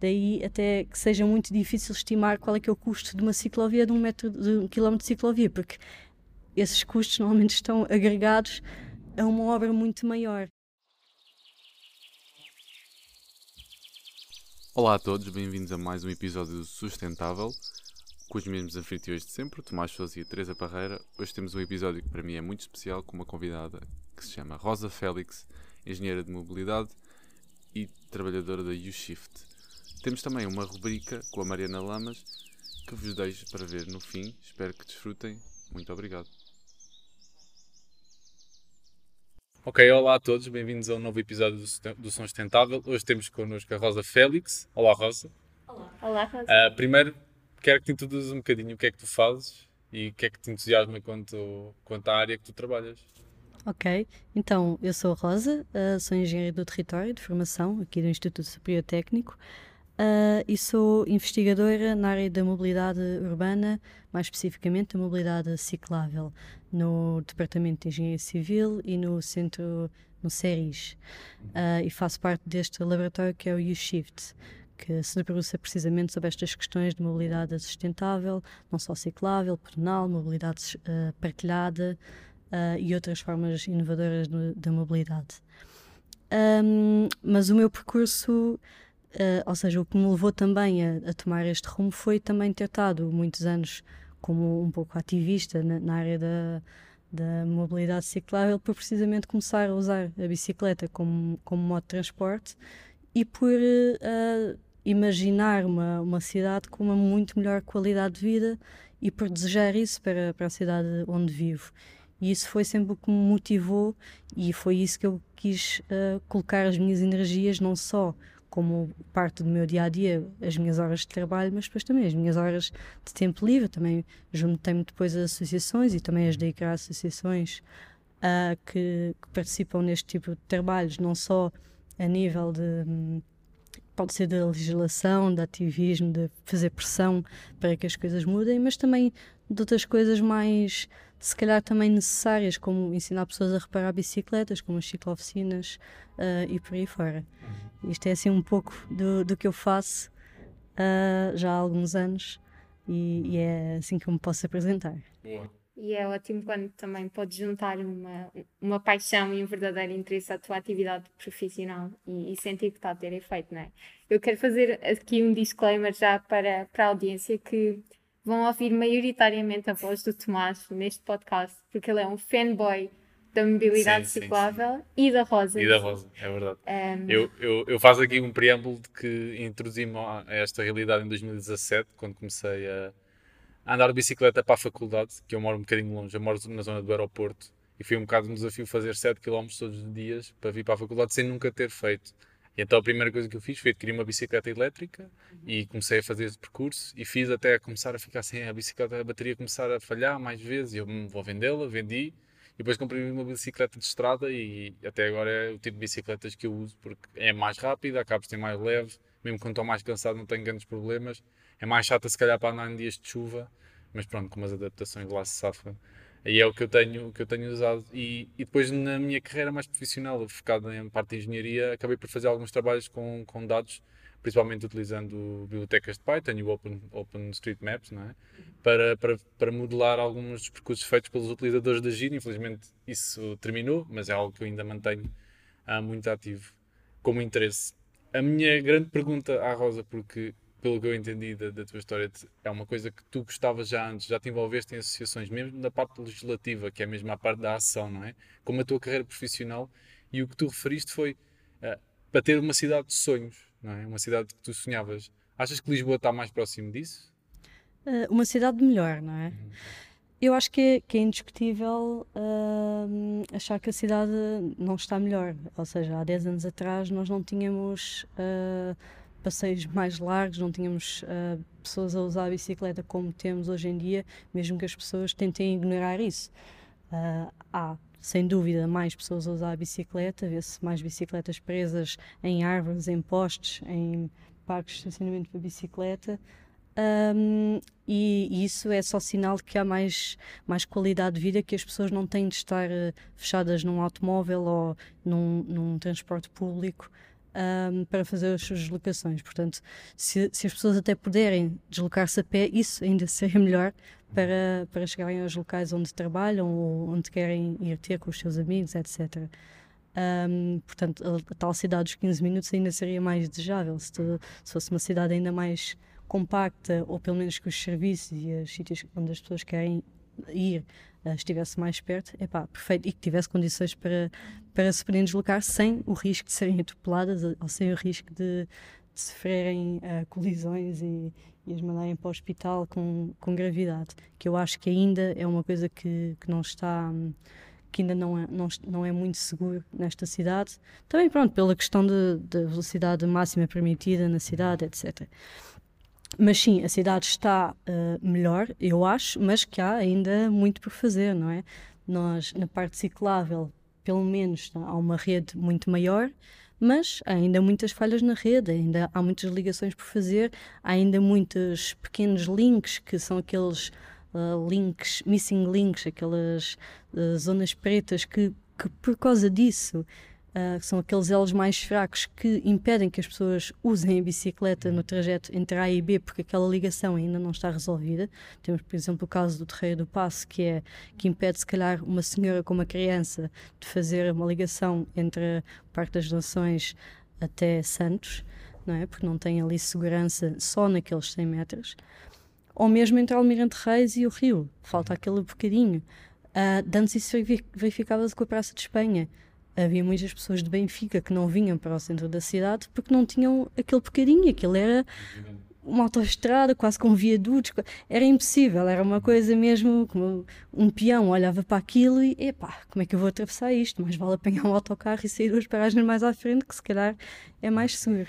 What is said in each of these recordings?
Daí até que seja muito difícil estimar qual é que é o custo de uma ciclovia, de um, metro, de um quilómetro de ciclovia, porque esses custos normalmente estão agregados a uma obra muito maior. Olá a todos, bem-vindos a mais um episódio do Sustentável, com os mesmos anfitriões de sempre, Tomás Sousa e Teresa Parreira. Hoje temos um episódio que para mim é muito especial, com uma convidada que se chama Rosa Félix, engenheira de mobilidade e trabalhadora da U-Shift. Temos também uma rubrica com a Mariana Lamas que vos deixo para ver no fim. Espero que desfrutem. Muito obrigado. Ok, olá a todos, bem-vindos a um novo episódio do, do Som Sustentável. Hoje temos connosco a Rosa Félix. Olá, Rosa. Olá. Olá, Rosa. Uh, primeiro, quero que te introduzas um bocadinho o que é que tu fazes e o que é que te entusiasma quanto, quanto à área que tu trabalhas. Ok, então eu sou a Rosa, uh, sou engenheira do território de formação aqui do Instituto Superior Técnico uh, e sou investigadora na área da mobilidade urbana, mais especificamente da mobilidade ciclável, no Departamento de Engenharia Civil e no Centro, no CERIS. Uh, e faço parte deste laboratório que é o U-Shift, que se debruça precisamente sobre estas questões de mobilidade sustentável, não só ciclável, pedonal, mobilidade uh, partilhada e outras formas inovadoras da mobilidade. Um, mas o meu percurso Uh, ou seja, o que me levou também a, a, tomar este rumo foi também ter estado muitos anos como um pouco ativista na, na área da, da mobilidade ciclável, por precisamente começar a usar a bicicleta como, como modo de transporte e por uh, imaginar uma, uma cidade com uma muito melhor qualidade de vida e por desejar isso para, para a cidade onde vivo. E isso foi sempre o que me motivou e foi isso que eu quis uh, colocar as minhas energias, não só como parte do meu dia a dia as minhas horas de trabalho, mas depois também as minhas horas de tempo livre. Também juntei-me depois a associações e também ajudei a criar associações uh, que, que, participam neste tipo de trabalhos, não só a nível de. Pode ser da legislação, de ativismo, de fazer pressão para que as coisas mudem, mas também de outras coisas mais se calhar também necessárias, como ensinar pessoas a reparar bicicletas, como as ciclooficinas uh, e por aí fora. Isto é assim um pouco do, do que eu faço uh, já há alguns anos e, e, é assim que eu me posso apresentar. Boa. E é ótimo quando também podes juntar uma, uma paixão e um verdadeiro interesse à tua atividade profissional e, e sentir que está a ter efeito, não é? Eu quero fazer aqui um disclaimer já para, para a audiência que vão ouvir maioritariamente a voz do Tomás neste podcast, porque ele é um fanboy da mobilidade sim, ciclável sim, sim. e da Rosa. E da Rosa, é verdade. Um... Eu, eu, eu faço aqui um preâmbulo de que introduzi-me a esta realidade em 2017, quando comecei a, andar de bicicleta para a faculdade, que eu moro um bocadinho longe, eu moro na zona do aeroporto, e foi um bocado um desafio fazer 7 km todos os dias para vir para a faculdade sem nunca ter feito. E então a primeira coisa que eu fiz foi adquirir uma bicicleta elétrica uhum. e comecei a fazer esse percurso e fiz até começar a ficar sem a bicicleta, a bateria começar a falhar mais vezes e eu hum, vou vendê-la, vendi depois comprei uma bicicleta de estrada e até agora é o tipo de bicicletas que eu uso porque é mais rápida, acaba por ser mais leve, mesmo quando estou mais cansado não tenho grandes problemas. É mais chata se calhar para andar em dias de chuva, mas pronto, com umas adaptações lá se safa aí é o que eu tenho, o que eu tenho usado. E, e depois na minha carreira mais profissional, focada em parte de engenharia, acabei por fazer alguns trabalhos com, com dados, principalmente utilizando bibliotecas de Python e o Open, Open Street Maps, não é? para, para, para modelar alguns dos percursos feitos pelos utilizadores da Gina. Infelizmente isso terminou, mas é algo que eu ainda mantenho ah, muito ativo como interesse. A minha grande pergunta à Rosa, porque pelo que eu entendi da, da, tua história, é uma coisa que tu gostavas já antes, já te envolveste em associações, mesmo na parte legislativa, que é mesmo a parte da ação, não é? Como a tua carreira profissional, e o que tu referiste foi uh, para ter uma cidade de sonhos, não é? Uma cidade que tu sonhavas. Achas que Lisboa está mais próximo disso? Uh, uma cidade melhor, não é? Uhum. Eu acho que é, que é indiscutível uh, achar que a cidade não está melhor. Ou seja, há 10 anos atrás nós não tínhamos uh, passeios mais largos, não tínhamos uh, pessoas a usar a bicicleta como temos hoje em dia, mesmo que as pessoas tentem ignorar isso. Há, sem dúvida, mais pessoas a usar a bicicleta, vê-se mais bicicletas presas em árvores, em postes, em parques de estacionamento para bicicleta. Um, e, isso é só sinal de que há mais, mais qualidade de vida, que as pessoas não têm de estar uh, fechadas num automóvel ou num, num transporte público um, para fazer as suas deslocações. Portanto, se, se as pessoas até puderem deslocar-se a pé, isso ainda seria melhor para, para chegarem aos locais onde trabalham ou onde querem ir ter com os seus amigos, etc. Um, portanto, a, a, tal cidade dos 15 minutos ainda seria mais desejável se, tu, se fosse uma cidade ainda mais compacta, ou pelo menos que os serviços e os sítios onde as pessoas querem ir estivesse mais perto, é pá, perfeito, e que tivesse condições para, para se poderem deslocar sem o risco de serem atropeladas ou sem o risco de, de sofrerem uh, colisões e, e as mandarem para o hospital com, com gravidade, que eu acho que ainda é uma coisa que, que não está. que ainda não é, não, não é muito seguro nesta cidade. Também, pronto, pela questão da velocidade máxima permitida na cidade, etc. Mas sim, a cidade está uh, melhor, eu acho, mas que há ainda muito por fazer, não é? Nós, na parte ciclável, pelo menos há uma rede muito maior, mas há ainda muitas falhas na rede, ainda há muitas ligações por fazer, há ainda muitos pequenos links que são aqueles uh, links, missing links, aquelas uh, zonas pretas que, que por causa disso Uh, são aqueles elos mais fracos que impedem que as pessoas usem a bicicleta no trajeto entre A e B porque aquela ligação ainda não está resolvida. Temos, por exemplo, o caso do Terreiro do Passo, que é que impede, se calhar, uma senhora com uma criança de fazer uma ligação entre o Parque das Nações até Santos, não é? Porque não tem ali segurança só naqueles 100 metros. Ou mesmo entre Almirante Reis e o Rio, falta aquele bocadinho. Uh, antes isso verificava-se com a Praça de Espanha havia muitas pessoas de Benfica que não vinham para o centro da cidade porque não tinham aquele bocadinho, aquilo era uma autoestrada, quase com viadutos, era impossível, era uma coisa mesmo como um peão olhava para aquilo e epá, como é que eu vou atravessar isto? Mais vale apanhar um autocarro e sair duas paragens mais à frente, que se calhar é mais seguro.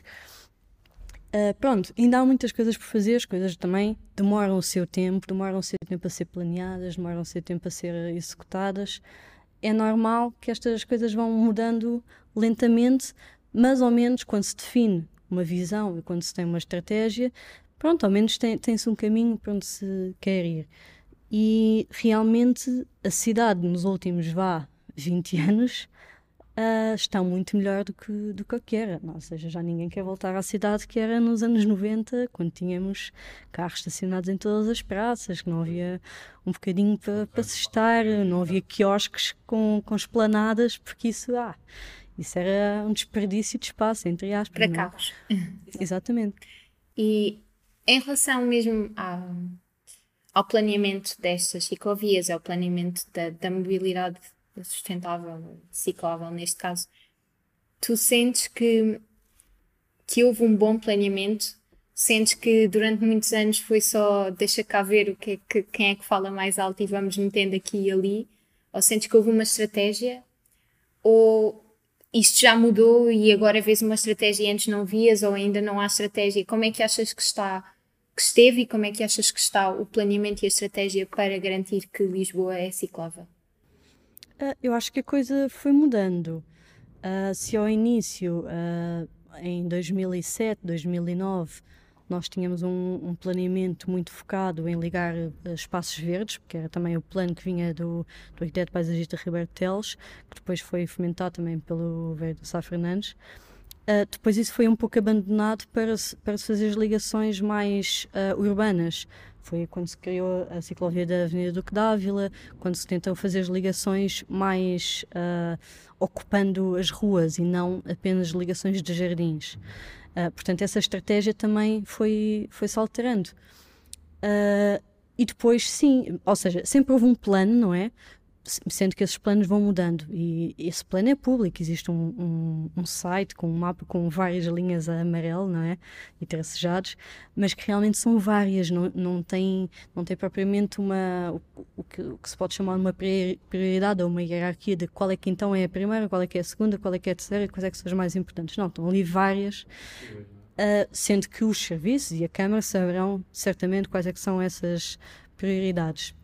Uh, pronto, ainda há muitas coisas por fazer, as coisas também demoram o seu tempo, demoram o seu tempo a ser planeadas, demoram o seu tempo a ser executadas é normal que estas coisas vão mudando lentamente, mas ao menos quando se define uma visão e quando se tem uma estratégia, pronto, ao menos tem-se tem um caminho para onde se quer ir. E realmente a cidade nos últimos, vá, 20 anos, uh, está muito melhor do que, do que era. Não, ou seja, já ninguém quer voltar à cidade que era nos anos 90, quando tínhamos carros estacionados em todas as praças, que não havia um bocadinho para, para se estar, não havia quiosques com, com esplanadas, porque isso, ah, isso era um desperdício de espaço, entre aspas. Para não? É? carros. Exatamente. E em relação mesmo ao, ao planeamento destas ciclovias, ao planeamento da, da mobilidade sustentável, ciclável neste caso, tu sentes que, que houve um bom planeamento? Sentes que durante muitos anos foi só deixa cá ver o que, é que quem é que fala mais alto e vamos metendo aqui e ali? Ou sentes que houve uma estratégia? Ou isto já mudou e agora vês uma estratégia e antes não vias ou ainda não há estratégia? Como é que achas que está que esteve e como é que achas que está o planeamento e a estratégia para garantir que Lisboa é ciclável? Uh, eu acho que a coisa foi mudando. Uh, se ao início, uh, em 2007, 2009, nós tínhamos um, um, planeamento muito focado em ligar espaços verdes, porque era também o plano que vinha do, do arquiteto paisagista Roberto Teles, que depois foi fomentado também pelo Verde Sá Fernandes. Uh, depois isso foi um pouco abandonado para, para se fazer as ligações mais uh, urbanas, foi quando se criou a ciclovia da Avenida Duque d'Ávila, quando se tentou fazer as ligações mais uh, ocupando as ruas e não apenas ligações de jardins. Uh, portanto, essa estratégia também foi, foi se alterando. Uh, e depois, sim, ou seja, sempre houve um plano, não é? Sendo que esses planos vão mudando e esse plano é público, existe um, um, um, site com um mapa com várias linhas a amarelo, não é? E tracejados, mas que realmente são várias, não, não, tem, não tem propriamente uma, o, o, que, o que se pode chamar uma prioridade ou uma hierarquia de qual é que então é a primeira, qual é que é a segunda, qual é que é a terceira, quais é que são as mais importantes. Não, estão ali várias, uh, sendo que os serviços e a Câmara saberão certamente quais é que são essas prioridades.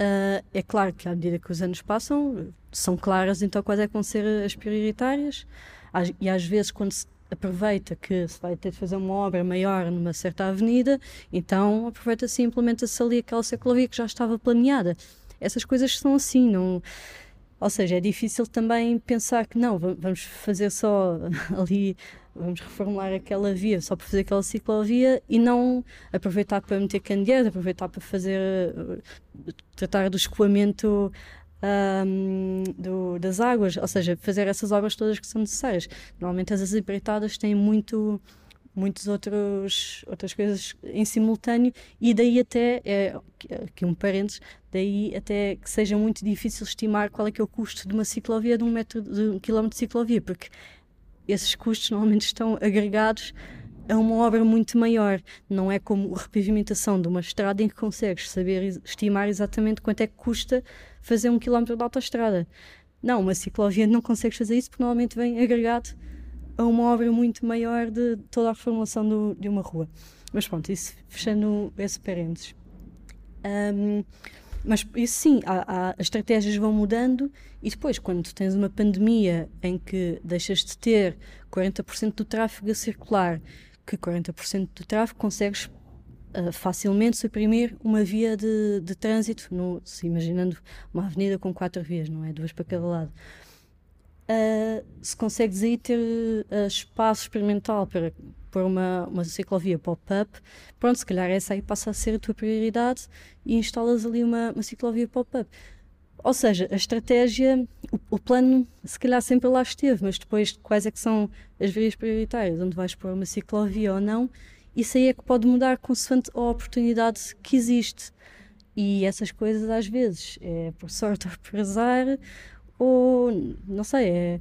Uh, é claro que à medida que os anos passam, são claras então quais é que vão ser as prioritárias, e às vezes quando se aproveita que se vai ter de fazer uma obra maior numa certa avenida, então aproveita-se e implementa-se ali aquela ciclovia que já estava planeada. Essas coisas são assim, não... Ou seja, é difícil também pensar que não, vamos fazer só ali vamos reformular aquela via só para fazer aquela ciclovia e não aproveitar para meter candeeiros, aproveitar para fazer, tratar do escoamento um, do, das águas, ou seja, fazer essas obras todas que são necessárias. Normalmente as empreitadas têm muito muitas outros, outras coisas em simultâneo e daí até, é, aqui um parênteses, daí até que seja muito difícil estimar qual é que é o custo de uma ciclovia, de um, metro, de um quilómetro de ciclovia, porque esses custos normalmente estão agregados a uma obra muito maior. Não é como a repavimentação de uma estrada em que consegues saber estimar exatamente quanto é que custa fazer um quilómetro de autoestrada. Não, uma ciclovia não consegues fazer isso porque normalmente vem agregado a uma obra muito maior de toda a reformulação do, de uma rua. Mas pronto, isso fechando esse parênteses. Um, mas isso sim, há, há, as estratégias vão mudando e depois, quando tens uma pandemia em que deixas de ter 40% do tráfego a circular, que 40% do tráfego consegues uh, facilmente suprimir uma via de, de trânsito, no, se imaginando uma avenida com quatro vias, não é? Duas para cada lado uh, se consegues aí ter uh, espaço experimental para pôr uma, uma ciclovia pop-up, pronto, se calhar essa aí passa a ser a tua prioridade e instalas ali uma, uma ciclovia pop-up. Ou seja, a estratégia, o, o, plano, se calhar sempre lá esteve, mas depois quais é que são as vias prioritárias, onde vais pôr uma ciclovia ou não, isso aí é que pode mudar consoante a oportunidade que existe. E essas coisas às vezes é por sorte ou por azar, ou não sei, é,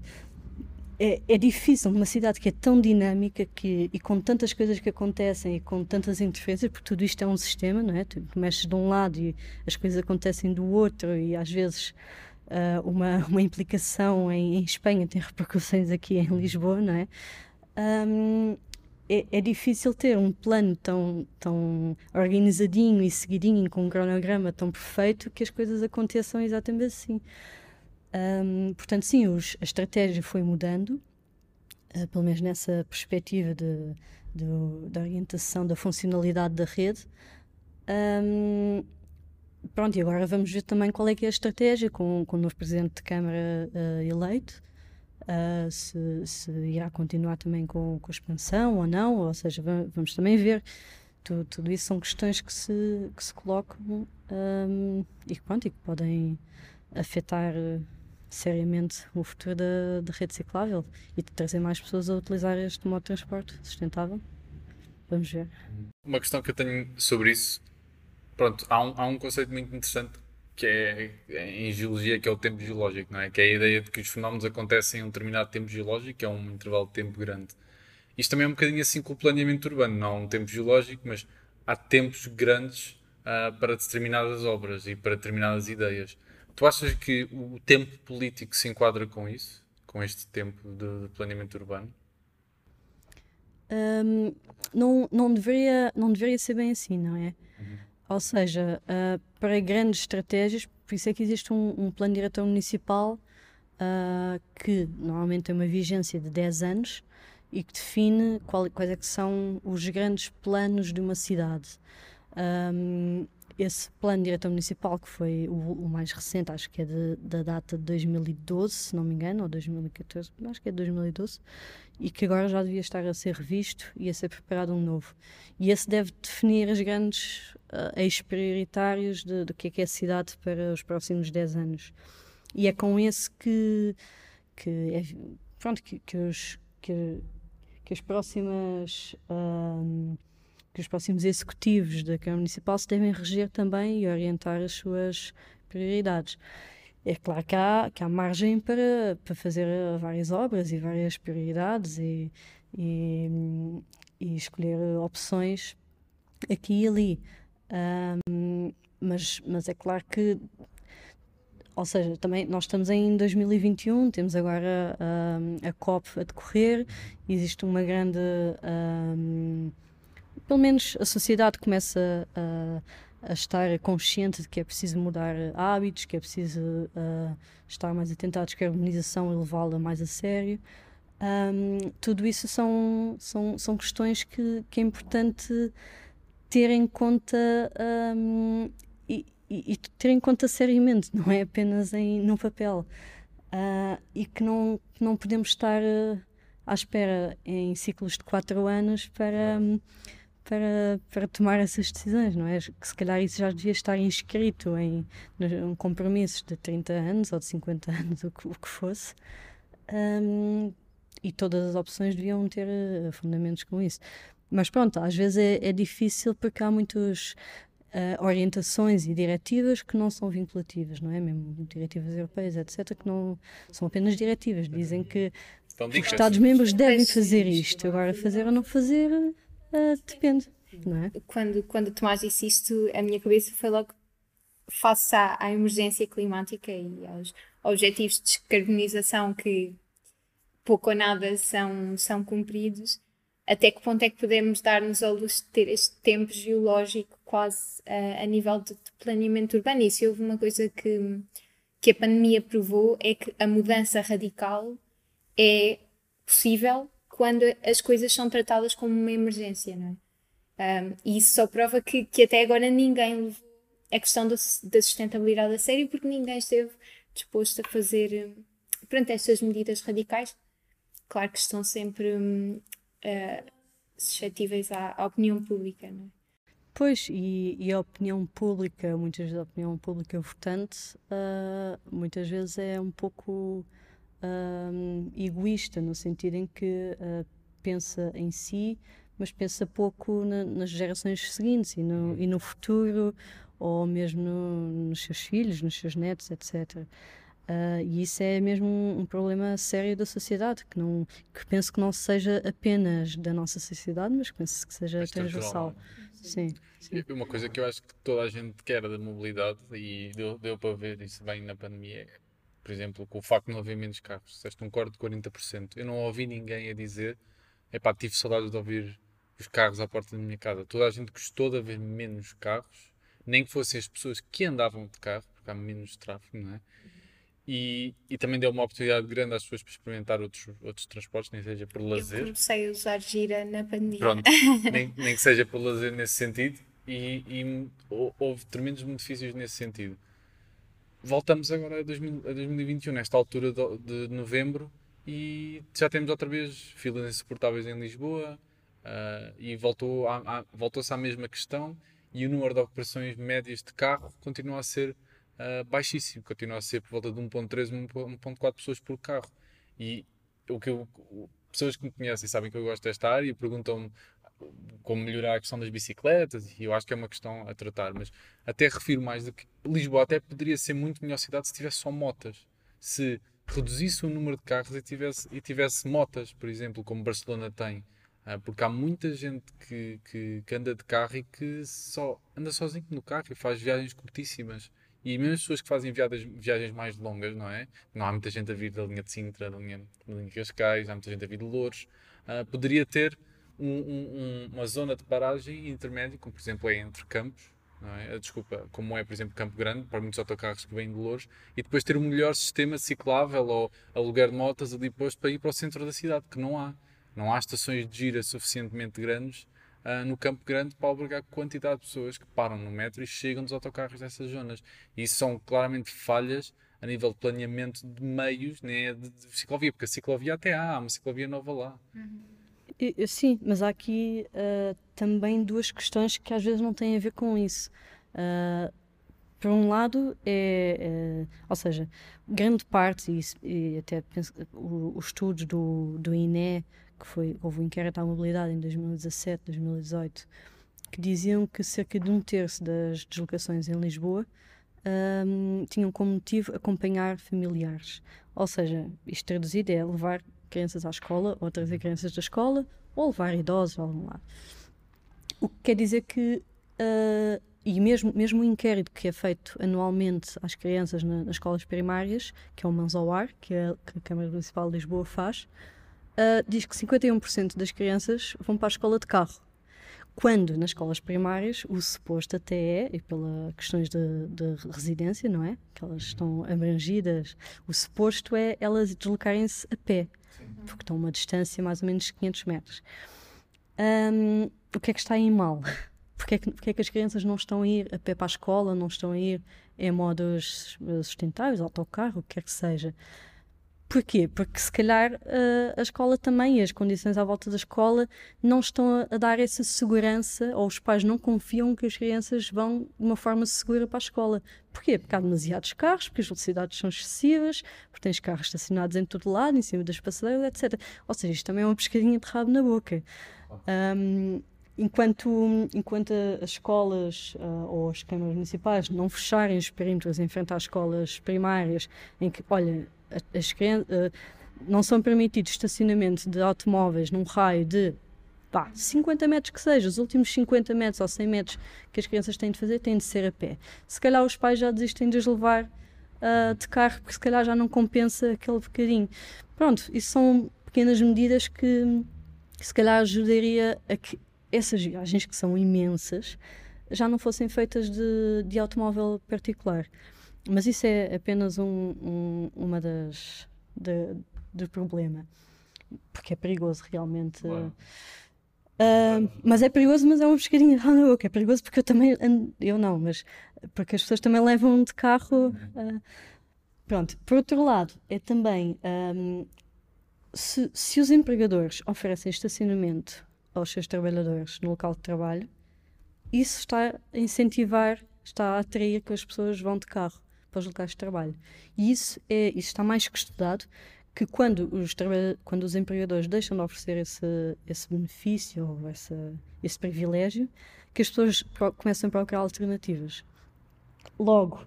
é, é, difícil numa cidade que é tão dinâmica que, e com tantas coisas que acontecem e com tantas interferências, porque tudo isto é um sistema, não é? Tu mexes de um lado e as coisas acontecem do outro, e às vezes uh, uma, uma implicação em, em, Espanha tem repercussões aqui em Lisboa, não é? Um, é, é, difícil ter um plano tão, tão organizadinho e seguidinho, com um cronograma tão perfeito, que as coisas aconteçam exatamente assim. Um, portanto, sim, os, a estratégia foi mudando, uh, pelo menos nessa perspectiva de, de, da orientação da funcionalidade da rede. Um, pronto, e agora vamos ver também qual é que é a estratégia com, com o novo Presidente de Câmara uh, eleito. Uh, se, se, irá continuar também com, com a expansão ou não, ou seja, vamos também ver. Tudo, tudo isso são questões que se, que se colocam um, e, pronto, e que podem afetar seriamente o futuro da, da rede ciclável e de trazer mais pessoas a utilizar este modo de transporte sustentável. Vamos ver. Uma questão que eu tenho sobre isso, pronto, há um, há um conceito muito interessante que é, é em geologia, que é o tempo geológico, não é? Que é a ideia de que os fenómenos acontecem em um determinado tempo geológico, que é um intervalo de tempo grande. Isto também é um bocadinho assim com o planeamento urbano, não há um tempo geológico, mas há tempos grandes uh, para determinadas obras e para determinadas ideias. Tu achas que o tempo político se enquadra com isso? Com este tempo de, de planeamento urbano? Um, não, não, deveria, não deveria ser bem assim, não é? Uhum. Ou seja, uh, para grandes estratégias, por isso é que existe um, um plano diretor municipal uh, que normalmente tem uma vigência de 10 anos e que define qual, quais é que são os grandes planos de uma cidade. Um, esse plano diretor municipal, que foi o, o mais recente, acho que é de, da data de 2012, se não me engano, ou 2014, acho que é de 2012, e que agora já devia estar a ser revisto e a ser preparado um novo. E esse deve definir as grandes uh, eixos prioritários do que é que é a cidade para os próximos 10 anos. E é com esse que, que é, pronto, que, que, os, que, que as próximas. Uh, que os próximos executivos da Câmara Municipal se devem reger também e orientar as suas prioridades. É claro que há, que há margem para, para fazer várias obras e várias prioridades e, e, e escolher opções aqui e ali. Um, mas, mas é claro que, ou seja, também nós estamos em 2021, temos agora um, a COP a decorrer, existe uma grande. Um, pelo menos a sociedade começa a, a, estar consciente de que é preciso mudar hábitos, que é preciso uh, estar mais atento à descarbonização e levá-la mais a sério. Um, tudo isso são, são, são questões que, que é importante ter em conta um, e, e, e, ter em conta seriamente, não é apenas em, no papel. Uh, e que não, não podemos estar uh, à espera em ciclos de 4 anos para, para, para tomar essas decisões, não é? Que se calhar isso já devia estar inscrito em, em compromissos de 30 anos ou de 50 anos, o que, o que fosse. Um, e todas as opções deviam ter uh, fundamentos com isso. Mas pronto, às vezes é, é difícil porque há muitas uh, orientações e diretivas que não são vinculativas, não é? Mesmo diretivas europeias, etc., que não são apenas diretivas. Dizem que então, os Estados-membros devem fazer isto. Agora, fazer ou não fazer, uh, depende, não é? Quando, quando Tomás disse isto, a minha cabeça foi logo face à, à emergência climática e aos objetivos de descarbonização que pouco ou nada são, são cumpridos, até que ponto é que podemos dar-nos ao luxo de ter este tempo geológico quase uh, a nível de, de, planeamento urbano? E se houve uma coisa que, que a pandemia provou é que a mudança radical é possível quando as coisas são tratadas como uma emergência, não é? Um, e isso só prova que, que até agora ninguém levou a questão da, da sustentabilidade a sério porque ninguém esteve disposto a fazer perante estas medidas radicais claro que estão sempre uh, suscetíveis à, à, opinião pública, não é? Pois, e, e, a opinião pública, muitas vezes a opinião pública votante, uh, muitas vezes é um pouco uh, egoísta, no sentido em que uh, pensa em si, mas pensa pouco na, nas gerações seguintes e no, e no futuro, ou mesmo no, nos seus filhos, nos seus netos, etc. Uh, e isso é mesmo um, um, problema sério da sociedade, que, não, que penso que não seja apenas da nossa sociedade, mas que penso que seja mas transversal. Sim, sim. Uma coisa que eu acho que toda a gente quer da mobilidade, e deu, deu para ver isso bem na pandemia, é, por exemplo, com o facto de não haver menos carros, disseste um corte de 40%. Eu não ouvi ninguém a dizer, epá, tive saudades de ouvir os carros à porta da minha casa. Toda a gente gostou de haver menos carros, nem que fossem as pessoas que andavam de carro, porque há menos tráfego, não é? E, e, também deu uma oportunidade grande às pessoas para experimentar outros, outros transportes, nem seja por lazer. Eu comecei a usar gira na pandemia. Pronto, nem, nem que seja por lazer nesse sentido. E, e houve tremendos benefícios nesse sentido. Voltamos agora a, 2000, a 2021, nesta altura de, de, novembro, e já temos outra vez filas insuportáveis em Lisboa, uh, e voltou a, a, voltou-se à mesma questão, e o número de operações médias de carro continua a ser uh, baixíssimo, continua a ser por volta de 1.3, 1.4 pessoas por carro. E o que eu, pessoas que me conhecem sabem que eu gosto desta área e perguntam-me como melhorar a questão das bicicletas e eu acho que é uma questão a tratar, mas até refiro mais do que Lisboa até poderia ser muito melhor cidade se tivesse só motas. Se reduzisse o número de carros e tivesse, e tivesse motas, por exemplo, como Barcelona tem, ah, porque há muita gente que, que, que, anda de carro e que só anda sozinho no carro e faz viagens curtíssimas. E mesmo as pessoas que fazem viagens, viagens mais longas, não é? Não há muita gente a vir da linha de Sintra, da linha, da linha de Cascais, há muita gente a vir de Louros. Uh, poderia ter um, um, uma zona de paragem intermédia, como por exemplo é entre campos, é? Ah, desculpa, como é por exemplo Campo Grande, para muitos autocarros que vêm de Louros, e depois ter um melhor sistema ciclável ou aluguer de motas ali posto para ir para o centro da cidade, que não há. Não há estações de gira suficientemente grandes uh, no Campo Grande para albergar quantidade de pessoas que param no metro e chegam dos autocarros dessas zonas. E isso são claramente falhas a nível de planeamento de meios né, de, de ciclovia, porque a ciclovia até há, há uma ciclovia nova lá. Uhum. Sim, mas há aqui uh, também duas questões que às vezes não têm a ver com isso. Uh, por um lado, é, é, ou seja, grande parte, e, e até penso, os estudos do, do INE que foi, houve um inquérito à mobilidade em 2017, 2018, que diziam que cerca de um terço das deslocações em Lisboa um, tinham como motivo acompanhar familiares. Ou seja, isto traduzido é levar crianças à escola, ou trazer uhum. crianças da escola, ou levar idosos a algum lado. O que quer dizer que, uh, e mesmo, mesmo o inquérito que é feito anualmente às crianças na, nas escolas primárias, que é o Mãos ao Ar, que, é, que a Câmara Municipal de Lisboa faz, uh, diz que 51% das crianças vão para a escola de carro. Quando nas escolas primárias o suposto até é, e pelas questões de, de, residência, não é? Que elas estão abrangidas, o suposto é elas deslocarem-se a pé, porque estão a uma distância mais ou menos de 500 metros. Um, o que é que está aí mal? Porque é, que, porque é que as crianças não estão a ir a pé para a escola, não estão a ir em modos sustentáveis, autocarro, o que quer que seja? Porquê? Porque se calhar uh, a escola também, as condições à volta da escola não estão a, a, dar essa segurança, ou os pais não confiam que as crianças vão de uma forma segura para a escola. Porquê? Porque há demasiados carros, porque as velocidades são excessivas, porque tens carros estacionados em todo lado, em cima das passadeiras, etc. Ou seja, isto também é uma pescadinha de rabo na boca. Um, enquanto, enquanto as escolas uh, ou as câmaras municipais não fecharem os perímetros em frente às escolas primárias, em que, olha, as crianças, não são permitidos estacionamento de automóveis num raio de pá, 50 metros que seja, os últimos 50 metros ou 100 metros que as crianças têm de fazer têm de ser a pé. Se calhar os pais já desistem de os levar uh, de carro porque se calhar já não compensa aquele bocadinho. Pronto, isso são pequenas medidas que, que se calhar ajudaria a que essas viagens que são imensas já não fossem feitas de, de automóvel particular. Mas isso é apenas um, um, uma das de, do problema, porque é perigoso realmente. Uh, mas é perigoso, mas é um pescadinho na boca. É perigoso porque eu também, eu não, mas porque as pessoas também levam de carro. Uh, pronto. Por outro lado, é também um, se, se os empregadores oferecem estacionamento aos seus trabalhadores no local de trabalho, isso está a incentivar, está a atrair que as pessoas vão de carro para os locais de trabalho. E isso, é, isso está mais que estudado que quando os, quando os empregadores deixam de oferecer esse, esse benefício ou esse, esse privilégio, que as pessoas começam a procurar alternativas. Logo,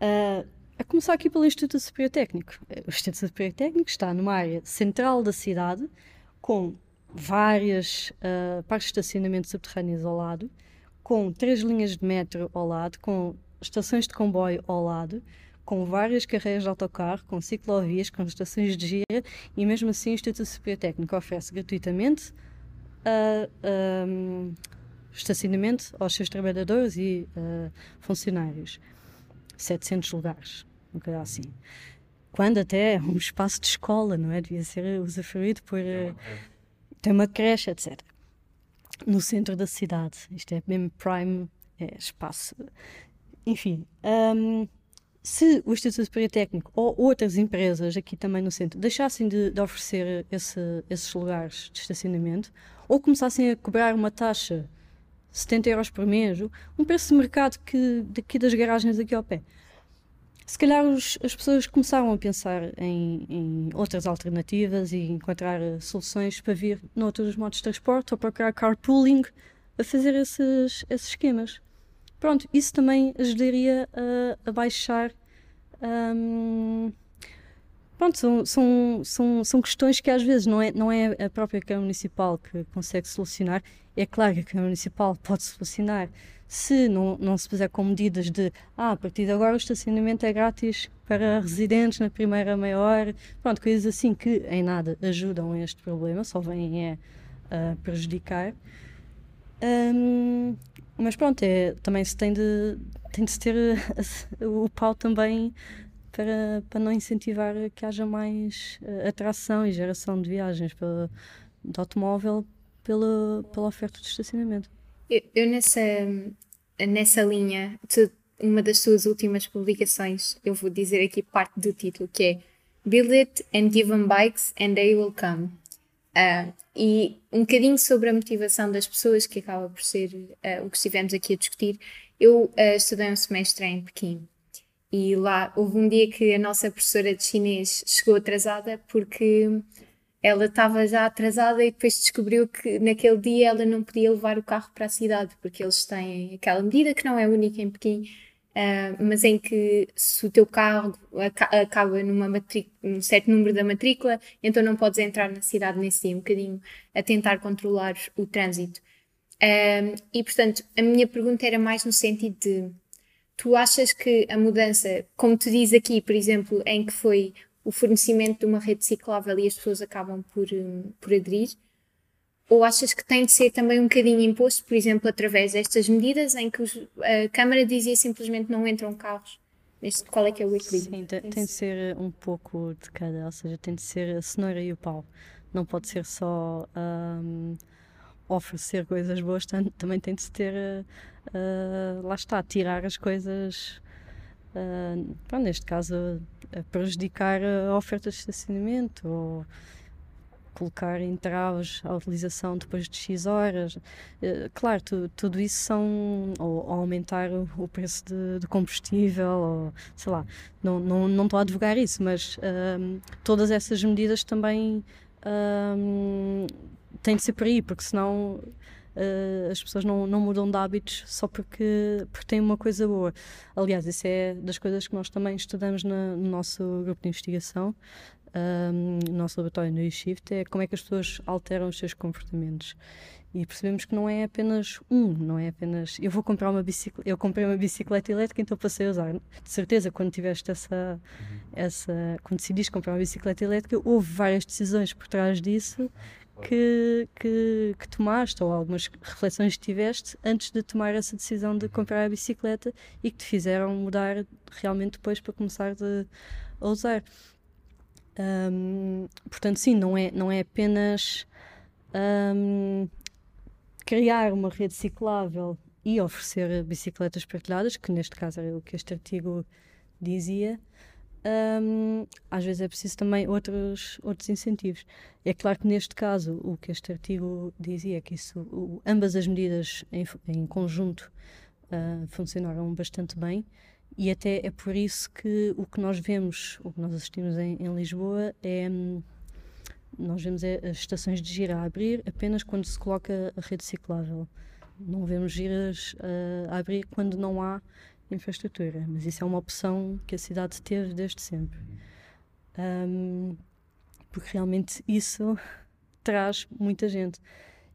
uh, a começar aqui pelo Instituto Superior Técnico. O Instituto Superior Técnico está numa área central da cidade, com várias uh, parques de estacionamento subterrâneos ao lado, com três linhas de metro ao lado, com estações de comboio ao lado, com várias carreiras de autocarro, com ciclovias, com estações de gira e mesmo assim o Instituto Superior Técnico oferece gratuitamente uh, um, estacionamento aos seus trabalhadores e uh, funcionários. 700 lugares, um bocado assim. Quando até é um espaço de escola, não é? Devia ser usufruído por. Uh, tem uma creche, etc. No centro da cidade. Isto é mesmo prime é espaço enfim, um, se o Instituto Superior Técnico ou outras empresas aqui também no centro deixassem de, de oferecer esse, esses lugares de estacionamento ou começassem a cobrar uma taxa 70 euros por mês, um preço de mercado que daqui das garagens aqui ao pé. Se calhar os, as pessoas começaram a pensar em, em, outras alternativas e encontrar soluções para vir noutros modos de transporte ou procurar carpooling a fazer esses, esses esquemas. Pronto, isso também ajudaria a, a baixar. Um, pronto, são, são, são, são questões que às vezes não é, não é a própria Câmara Municipal que consegue solucionar. É claro que a Câmara Municipal pode solucionar se não, não se fizer com medidas de ah, a partir de agora o estacionamento é grátis para residentes na primeira meia hora, pronto, coisas assim que em nada ajudam a este problema, só vêm é, a prejudicar. Um, mas pronto, é, também se tem de, tem de ter o pau também para, para não incentivar que haja mais uh, atração e geração de viagens pela, de automóvel pela, pela oferta de estacionamento. Eu, eu nessa, nessa linha, tu, uma das tuas últimas publicações, eu vou dizer aqui parte do título, que é Build it and give them bikes and they will come. Uh, e um bocadinho sobre a motivação das pessoas, que acaba por ser uh, o que estivemos aqui a discutir. Eu uh, estudei um semestre em Pequim e lá houve um dia que a nossa professora de chinês chegou atrasada porque ela estava já atrasada e depois descobriu que naquele dia ela não podia levar o carro para a cidade porque eles têm aquela medida que não é única em Pequim Uh, mas em que se o teu carro acaba numa num certo número da matrícula, então não podes entrar na cidade nesse dia, um bocadinho a tentar controlar o trânsito. Uh, e portanto, a minha pergunta era mais no sentido de tu achas que a mudança, como tu diz aqui, por exemplo, em que foi o fornecimento de uma rede ciclável e as pessoas acabam por, um, por aderir, ou achas que tem de ser também um bocadinho imposto, por exemplo, através destas medidas em que a Câmara dizia simplesmente não entram carros? Neste, qual é que é o equilíbrio? Sim, tem, tem de ser um pouco de cada, ou seja, tem de ser a cenoura e o pau. Não pode ser só um, oferecer coisas boas, também tem de ter, uh, lá está, tirar as coisas uh, neste caso, a, prejudicar a oferta de estacionamento ou colocar entraves à utilização depois de X horas. Uh, claro, tu, tudo isso são. ou, ou aumentar o, o preço de, de, combustível, ou sei lá, não, não, não estou a advogar isso, mas uh, todas essas medidas também uh, têm de ser por aí, porque senão. Uh, as pessoas não, não mudam de hábitos só porque, porque têm uma coisa boa. Aliás, isso é das coisas que nós também estudamos na, no nosso grupo de investigação, um, no nosso laboratório no eShift é como é que as pessoas alteram os seus comportamentos. E percebemos que não é apenas um, não é apenas eu vou comprar uma bicicleta, eu comprei uma bicicleta elétrica, então passei a usar. De certeza, quando tiveste essa, uhum. essa quando decidiste comprar uma bicicleta elétrica, houve várias decisões por trás disso que, que, que, tomaste ou algumas reflexões que tiveste antes de tomar essa decisão de uhum. comprar a bicicleta e que te fizeram mudar realmente depois para começar de, a usar. Um, portanto, sim, não é, não é apenas um, criar uma rede ciclável e oferecer bicicletas partilhadas, que neste caso era o que este artigo dizia. Um, às vezes é preciso também outros, outros incentivos. É claro que neste caso o que este artigo dizia é que isso, o, ambas as medidas em, em conjunto uh, funcionaram bastante bem e até é por isso que o que nós vemos, o que nós assistimos em, em Lisboa é. Nós vemos é as estações de gira a abrir apenas quando se coloca a rede ciclável. Não vemos giras uh, a abrir quando não há infraestrutura. Mas isso é uma opção que a cidade teve desde sempre. Um, porque realmente isso traz muita gente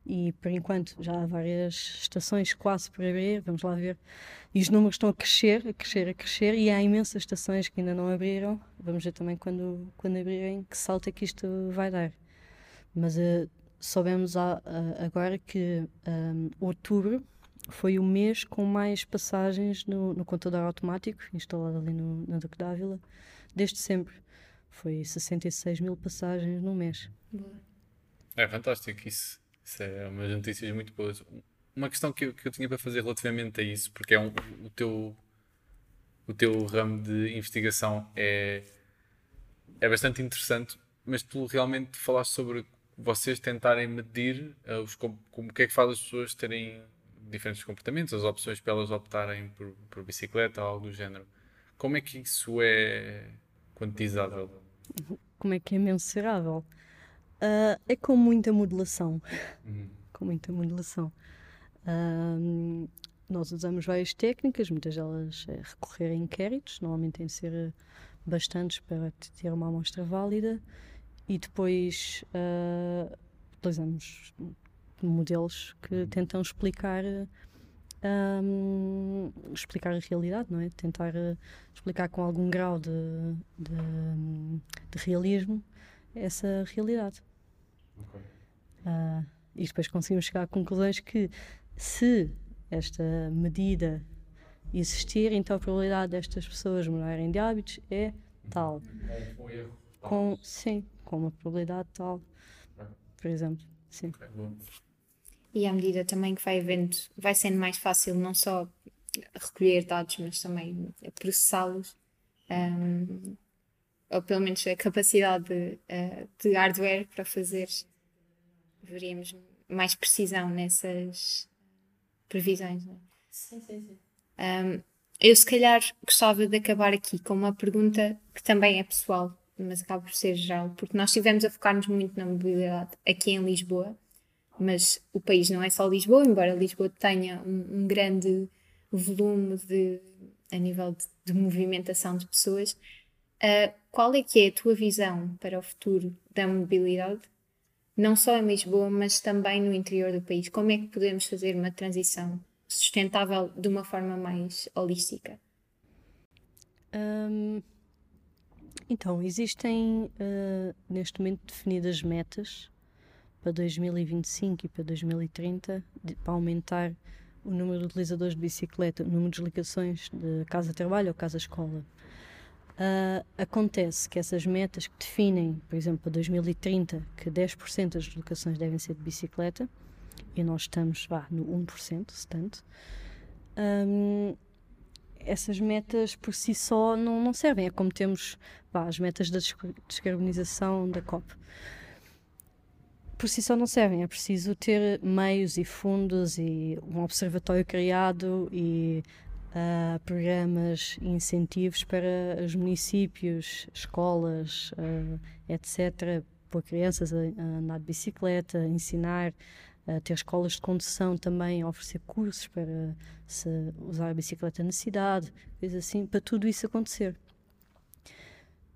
e por enquanto já há várias estações quase por abrir, vamos lá ver. E os números estão a crescer, a crescer, a crescer, e há imensas estações que ainda não abriram. Vamos ver também quando, quando abrirem que salto é que isto vai dar. Mas uh, soubemos a, a, agora que um, outubro foi o mês com mais passagens no, no computador automático, instalado ali no, na Duque d'Ávila, desde sempre. Foi 66 mil passagens no mês. É fantástico isso isso é umas notícias muito boas. Uma questão que eu, que eu tinha para fazer relativamente a isso, porque é um, o, teu, o teu ramo de investigação é, é bastante interessante, mas tu realmente falaste sobre vocês tentarem medir uh, os, como, como que é que faz as pessoas terem diferentes comportamentos, as opções para elas optarem por, por bicicleta ou algo do género. Como é que isso é quantizável? Como é que é mensurável? Uh, é com muita modulação. Uhum. Com muita modulação. Uh, nós usamos várias técnicas, muitas delas é recorrer a inquéritos, normalmente tem de ser bastantes para ter uma amostra válida, e depois uh, utilizamos modelos que uhum. tentam explicar um, explicar a realidade, não é? Tentar uh, explicar com algum grau de, de, de realismo essa realidade. Okay. Uh, e depois conseguimos chegar a conclusões que se esta medida existir, então a probabilidade destas pessoas mudarem de hábitos é tal. Com, sim, com uma probabilidade tal, por exemplo. Sim. E à medida também que vai havendo, vai sendo mais fácil não só recolher dados, mas também processá-los. Um, ou pelo menos a capacidade de, uh, de hardware para fazer veríamos mais precisão nessas previsões. Não é? Sim, sim, sim. Um, eu se calhar gostava de acabar aqui com uma pergunta que também é pessoal, mas acaba por ser geral, porque nós estivemos a focar-nos muito na mobilidade aqui em Lisboa, mas o país não é só Lisboa, embora Lisboa tenha um, um grande volume de, a nível de, de movimentação de pessoas. Uh, qual é que é a tua visão para o futuro da mobilidade não só em Lisboa, mas também no interior do país? Como é que podemos fazer uma transição sustentável de uma forma mais holística? Um, então, existem uh, neste momento definidas metas para 2025 e para 2030 de, para aumentar o número de utilizadores de bicicleta, o número de ligações de casa-trabalho ou casa-escola. Uh, acontece que essas metas que definem, por exemplo, para 2030, que 10% das deslocações devem ser de bicicleta, e nós estamos vá, no 1%, se tanto, um, essas metas por si só não, não servem. É como temos pá, as metas da descarbonização da COP. Por si só não servem, é preciso ter meios e fundos e um observatório criado e uh, programas incentivos para os municípios, escolas, uh, etc., pôr crianças a, a andar de bicicleta, ensinar ter escolas de condução também, oferecer cursos para usar a bicicleta na cidade, coisas assim, para tudo isso acontecer.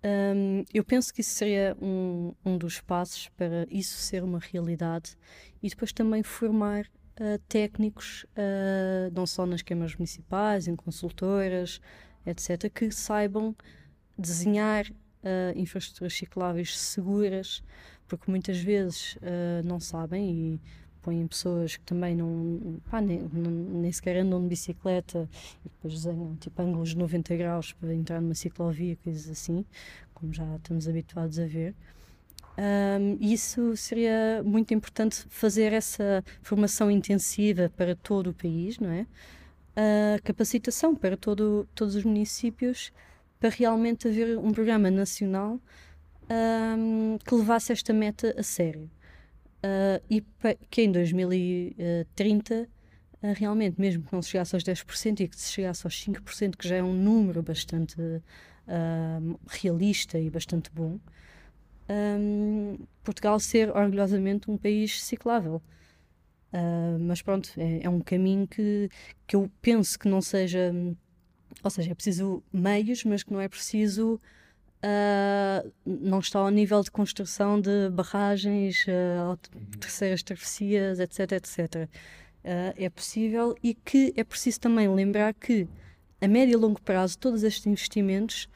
Um, eu penso que isso seria um, um dos passos para isso ser uma realidade e depois também formar uh, técnicos, uh, não só nas câmaras municipais, em consultoras, etc., que saibam desenhar uh, infraestruturas cicláveis seguras, porque muitas vezes não sabem e põem pessoas que também não, pá, nem, nem sequer andam de bicicleta e depois desenham tipo ângulos de 90 graus para entrar numa ciclovia, coisas assim, como já estamos habituados a ver. Um, isso seria muito importante fazer essa formação intensiva para todo o país, não é? A capacitação para todo, todos os municípios para realmente haver um programa nacional um, que levasse esta meta a sério. Uh, e que em 2030 uh, ah, realmente, mesmo que não se chegasse aos 10% e que se chegasse aos 5%, que já é um número bastante uh, realista e bastante bom, um, Portugal ser orgulhosamente um país ciclável. mas pronto, é, é, um caminho que, que eu penso que não seja. Ou seja, é preciso meios, mas que não é preciso uh, não está ao nível de construção de barragens, uh, terceiras travessias, etc, etc. Uh, é possível e que é preciso também lembrar que a médio e longo prazo todos estes investimentos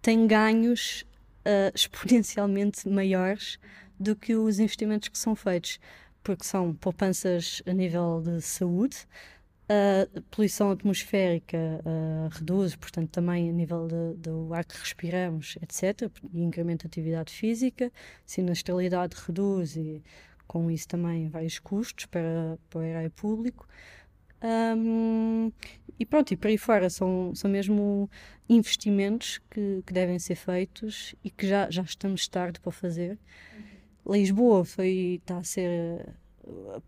têm ganhos exponencialmente maiores do que os investimentos que são feitos, porque são poupanças a nível de saúde, a poluição atmosférica uh, reduz, portanto, também a nível de, do ar que respiramos, etc., e incrementa a atividade física, sinistralidade reduz e com isso também vários custos para, para o erário público. Um, e pronto, e por aí fora são, são mesmo investimentos que, que devem ser feitos e que já, já estamos tarde para fazer. Lisboa foi, está a ser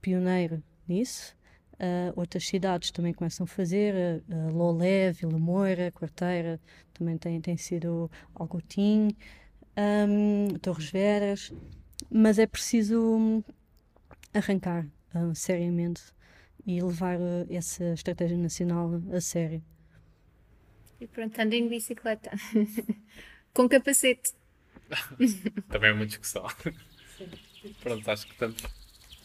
pioneiro nisso. Uh, outras cidades também começam a fazer, uh, Lolé, Vila Moura, Quarteira, também tem, tem sido Algotim, um, Torres Veras, mas é preciso arrancar uh, seriamente e levar uh, essa estratégia nacional a sério. E pronto, andem de bicicleta, com capacete. também é uma discussão. Sim. Pronto, acho que estamos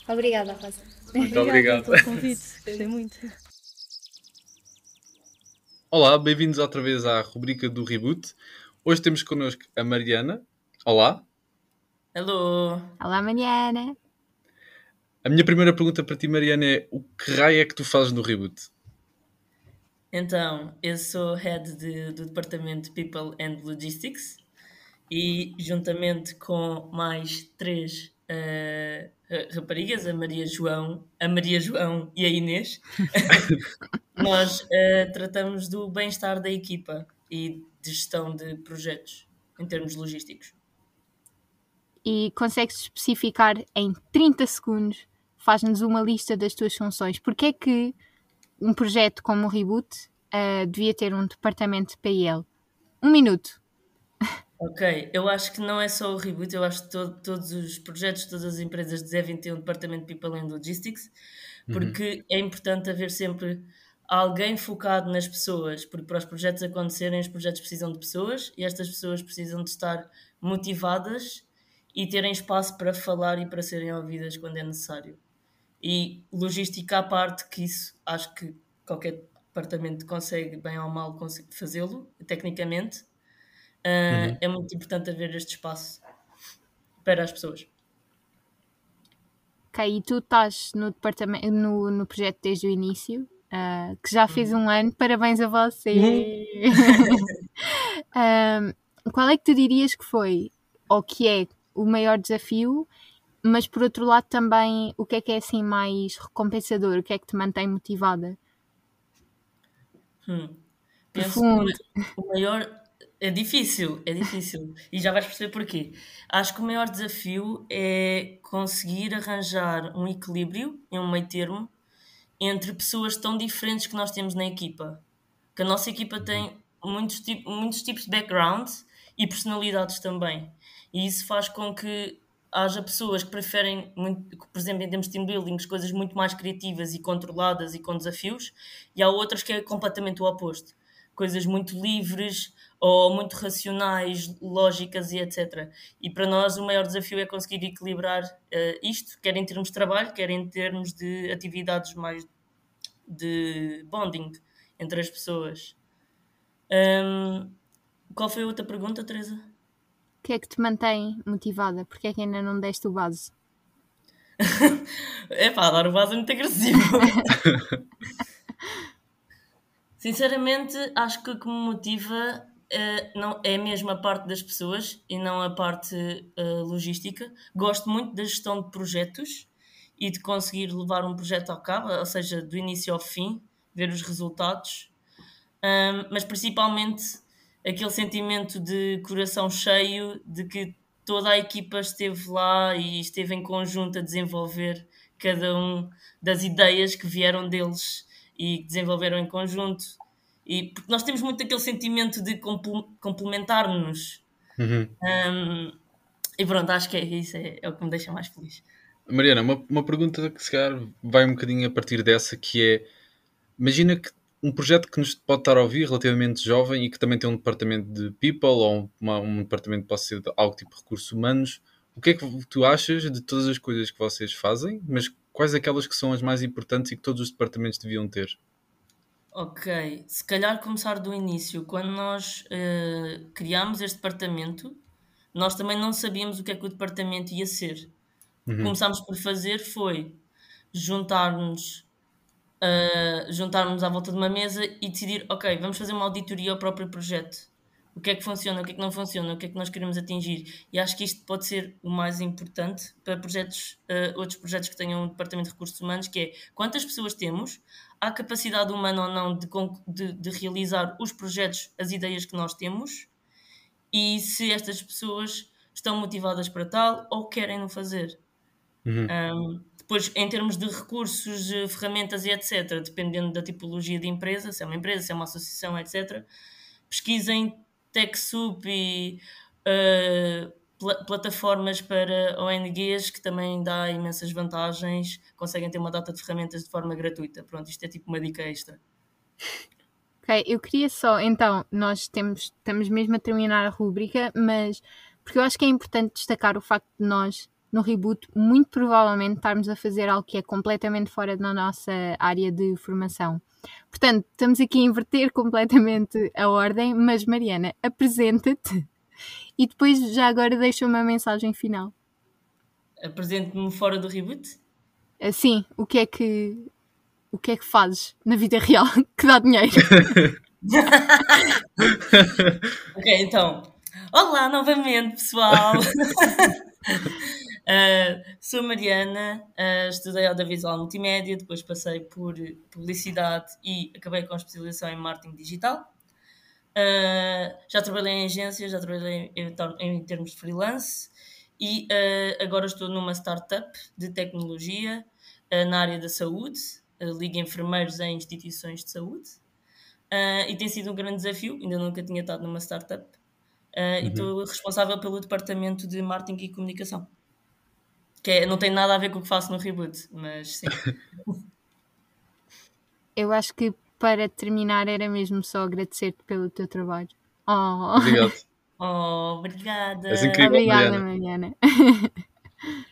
Obrigada, Rosa. Muito obrigado pelo convite, gostei muito. Olá, bem-vindos outra vez à rubrica do Reboot. Hoje temos connosco a Mariana. Olá. Hello. Olá, Mariana. A minha primeira pergunta para ti, Mariana, é o que raio é que tu fazes no Reboot? Então, eu sou head de, do departamento People and Logistics e juntamente com mais três uh, raparigas, a Maria João, a Maria João e a Inês, nós uh, tratamos do bem-estar da equipa e de gestão de projetos em termos logísticos. E consegues especificar em 30 segundos, faz-nos uma lista das tuas funções. Porque é que um projeto como o Reboot uh, devia ter um departamento de PL? Um minuto. Ok, eu acho que não é só o reboot, eu acho que todo, todos os projetos, todas as empresas devem ter um departamento de People and Logistics, uhum. porque uhum. é importante haver sempre alguém focado nas pessoas, porque para os projetos acontecerem, os projetos precisam de pessoas e estas pessoas precisam de estar motivadas e terem espaço para falar e para serem ouvidas quando é necessário. E logística à parte, que isso acho que qualquer departamento consegue, bem ou mal, fazê-lo, tecnicamente Uh, uhum. É muito importante haver este espaço para as pessoas. Ok, e tu estás no, departamento, no, no projeto desde o início, uh, que já fez uhum. um ano, parabéns a você! Uhum. uh, qual é que tu dirias que foi, ou que é, o maior desafio, mas por outro lado também o que é que é assim mais recompensador, o que é que te mantém motivada? Hum. penso que o maior é difícil, é difícil. E já vais perceber porquê. Acho que o maior desafio é conseguir arranjar um equilíbrio em um meio termo entre pessoas tão diferentes que nós temos na equipa. Que a nossa equipa tem muitos, muitos tipos de background e personalidades também. E isso faz com que haja pessoas que preferem, muito, por exemplo, em termos de team building, coisas muito mais criativas e controladas e com desafios, e há outras que é completamente o oposto. Coisas muito livres, ou muito racionais, lógicas e etc. E para nós o maior desafio é conseguir equilibrar uh, isto, quer em termos de trabalho, quer em termos de atividades mais de bonding entre as pessoas. Um, qual foi a outra pergunta, Teresa? O que é que te mantém motivada? Porque é que ainda não deste o base? é pá, dar o base é muito agressivo. Sinceramente, acho que o que me motiva uh, não, é mesmo a parte das pessoas e não a parte uh, logística. Gosto muito da gestão de projetos e de conseguir levar um projeto ao cabo, ou seja, do início ao fim, ver os resultados. Um, mas principalmente aquele sentimento de coração cheio de que toda a equipa esteve lá e esteve em conjunto a desenvolver cada um das ideias que vieram deles e desenvolveram em conjunto e, porque nós temos muito aquele sentimento de complementar-nos. Uhum. Um, e pronto, acho que é isso, é, é, o que me deixa mais feliz. Mariana, uma, uma pergunta que se calhar vai um bocadinho a partir dessa, que é, imagina que um projeto que nos pode estar a ouvir relativamente jovem e que também tem um departamento de people ou uma, um departamento que possa ser algo tipo recursos humanos, o que é que tu achas de todas as coisas que vocês fazem, mas quais aquelas que são as mais importantes e que todos os departamentos deviam ter? Ok, se calhar começar do início. Quando nós uh, criámos este departamento, nós também não sabíamos o que é que o departamento ia ser. O que uhum. começámos por fazer foi juntar-nos uh, juntar-nos à volta de uma mesa e decidir, ok, vamos fazer uma auditoria ao próprio projeto o que é que funciona, o que é que não funciona, o que é que nós queremos atingir. E acho que isto pode ser o mais importante para projetos, uh, outros projetos que tenham um departamento de recursos humanos, que é quantas pessoas temos, há capacidade humana ou não de, de, de realizar os projetos, as ideias que nós temos, e se estas pessoas estão motivadas para tal ou querem não fazer. Uhum. Um, depois, em termos de recursos, ferramentas e etc., dependendo da tipologia de empresa, se é uma empresa, se é uma associação, etc., pesquisem TechSoup e uh, pl plataformas para ONGs que também dá imensas vantagens, conseguem ter uma data de ferramentas de forma gratuita. Pronto, isto é tipo uma dica extra. Ok, eu queria só, então, nós temos, estamos mesmo a terminar a rúbrica, mas porque eu acho que é importante destacar o facto de nós, no reboot, muito provavelmente estarmos a fazer algo que é completamente fora da nossa área de formação. Portanto, estamos aqui a inverter completamente a ordem, mas Mariana, apresenta-te e depois já agora deixa uma mensagem final. Apresento-me fora do reboot? Uh, sim, o que é que o que é que fazes na vida real que dá dinheiro? ok, então. Olá novamente, pessoal! Uh, sou Mariana, uh, estudei audiovisual multimédia, depois passei por publicidade e acabei com especialização em marketing digital. Uh, já trabalhei em agências, já trabalhei em, em termos de freelance e agora estou numa startup de tecnologia na área da saúde, liga enfermeiros em instituições de saúde. e tem sido um grande desafio, ainda nunca tinha estado numa startup. Uhum. E estou responsável pelo departamento de marketing e comunicação. Que é, não tem nada a ver com o que faço no reboot, mas sim. Eu acho que para terminar era mesmo só agradecer-te pelo teu trabalho. Oh. Obrigado. Oh, obrigada. És incrível, Obrigada, Mariana. Mariana.